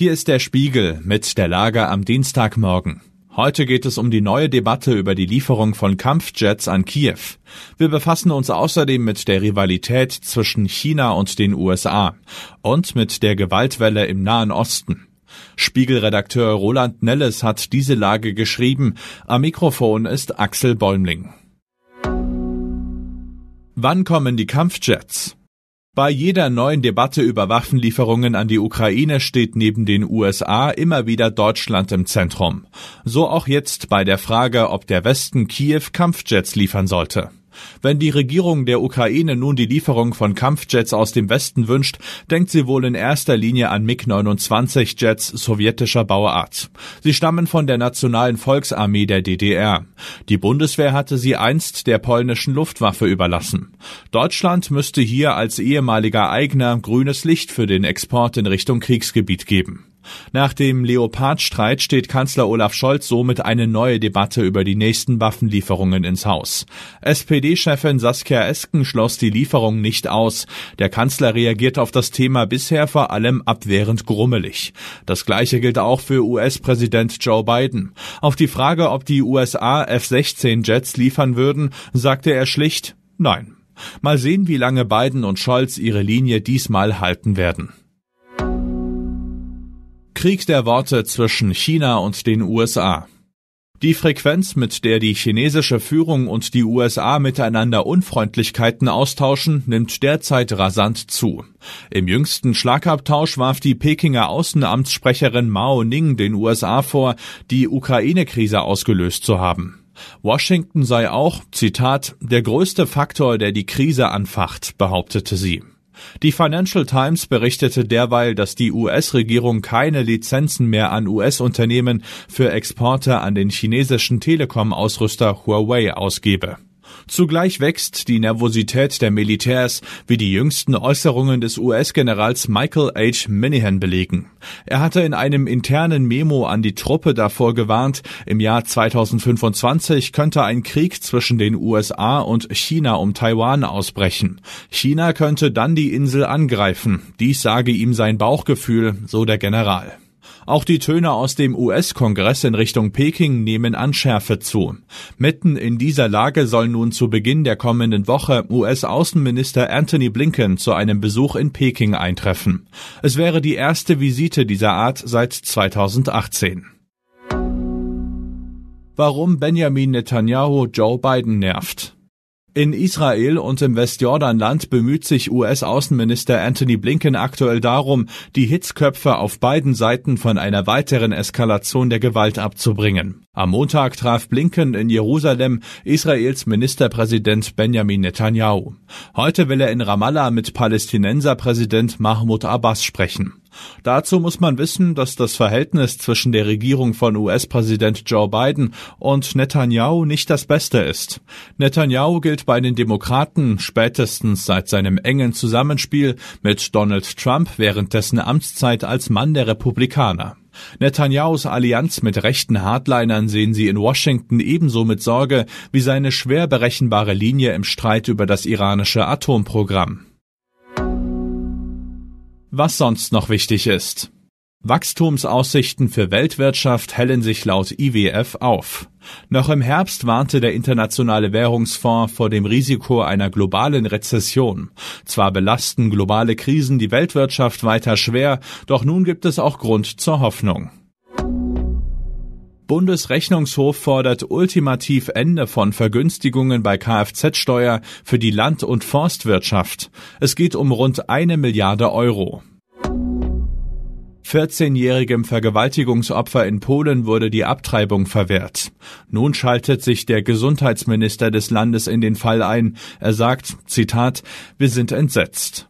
Hier ist der Spiegel mit der Lage am Dienstagmorgen. Heute geht es um die neue Debatte über die Lieferung von Kampfjets an Kiew. Wir befassen uns außerdem mit der Rivalität zwischen China und den USA und mit der Gewaltwelle im Nahen Osten. Spiegelredakteur Roland Nelles hat diese Lage geschrieben. Am Mikrofon ist Axel Bäumling. Wann kommen die Kampfjets? Bei jeder neuen Debatte über Waffenlieferungen an die Ukraine steht neben den USA immer wieder Deutschland im Zentrum. So auch jetzt bei der Frage, ob der Westen Kiew Kampfjets liefern sollte. Wenn die Regierung der Ukraine nun die Lieferung von Kampfjets aus dem Westen wünscht, denkt sie wohl in erster Linie an MiG-29 Jets sowjetischer Bauart. Sie stammen von der Nationalen Volksarmee der DDR. Die Bundeswehr hatte sie einst der polnischen Luftwaffe überlassen. Deutschland müsste hier als ehemaliger Eigner grünes Licht für den Export in Richtung Kriegsgebiet geben. Nach dem Leopard-Streit steht Kanzler Olaf Scholz somit eine neue Debatte über die nächsten Waffenlieferungen ins Haus. SPD-Chefin Saskia Esken schloss die Lieferung nicht aus. Der Kanzler reagiert auf das Thema bisher vor allem abwehrend grummelig. Das gleiche gilt auch für US-Präsident Joe Biden. Auf die Frage, ob die USA F-16-Jets liefern würden, sagte er schlicht Nein. Mal sehen, wie lange Biden und Scholz ihre Linie diesmal halten werden. Krieg der Worte zwischen China und den USA. Die Frequenz, mit der die chinesische Führung und die USA miteinander Unfreundlichkeiten austauschen, nimmt derzeit rasant zu. Im jüngsten Schlagabtausch warf die Pekinger Außenamtssprecherin Mao Ning den USA vor, die Ukraine-Krise ausgelöst zu haben. Washington sei auch, Zitat, der größte Faktor, der die Krise anfacht, behauptete sie. Die Financial Times berichtete derweil, dass die US-Regierung keine Lizenzen mehr an US-Unternehmen für Exporte an den chinesischen Telekom-Ausrüster Huawei ausgebe. Zugleich wächst die Nervosität der Militärs, wie die jüngsten Äußerungen des US-Generals Michael H. Minihan belegen. Er hatte in einem internen Memo an die Truppe davor gewarnt, im Jahr 2025 könnte ein Krieg zwischen den USA und China um Taiwan ausbrechen. China könnte dann die Insel angreifen. Dies sage ihm sein Bauchgefühl, so der General. Auch die Töne aus dem US-Kongress in Richtung Peking nehmen an Schärfe zu. Mitten in dieser Lage soll nun zu Beginn der kommenden Woche US-Außenminister Anthony Blinken zu einem Besuch in Peking eintreffen. Es wäre die erste Visite dieser Art seit 2018. Warum Benjamin Netanyahu Joe Biden nervt. In Israel und im Westjordanland bemüht sich US-Außenminister Anthony Blinken aktuell darum, die Hitzköpfe auf beiden Seiten von einer weiteren Eskalation der Gewalt abzubringen. Am Montag traf Blinken in Jerusalem Israels Ministerpräsident Benjamin Netanyahu. Heute will er in Ramallah mit Palästinenserpräsident Mahmoud Abbas sprechen. Dazu muss man wissen, dass das Verhältnis zwischen der Regierung von US-Präsident Joe Biden und Netanyahu nicht das beste ist. Netanyahu gilt bei den Demokraten spätestens seit seinem engen Zusammenspiel mit Donald Trump während dessen Amtszeit als Mann der Republikaner. Netanyahus Allianz mit rechten Hardlinern sehen sie in Washington ebenso mit Sorge wie seine schwer berechenbare Linie im Streit über das iranische Atomprogramm. Was sonst noch wichtig ist. Wachstumsaussichten für Weltwirtschaft hellen sich laut IWF auf. Noch im Herbst warnte der Internationale Währungsfonds vor dem Risiko einer globalen Rezession. Zwar belasten globale Krisen die Weltwirtschaft weiter schwer, doch nun gibt es auch Grund zur Hoffnung. Bundesrechnungshof fordert ultimativ Ende von Vergünstigungen bei Kfz-Steuer für die Land- und Forstwirtschaft. Es geht um rund eine Milliarde Euro. 14-jährigem Vergewaltigungsopfer in Polen wurde die Abtreibung verwehrt. Nun schaltet sich der Gesundheitsminister des Landes in den Fall ein. Er sagt, Zitat, wir sind entsetzt.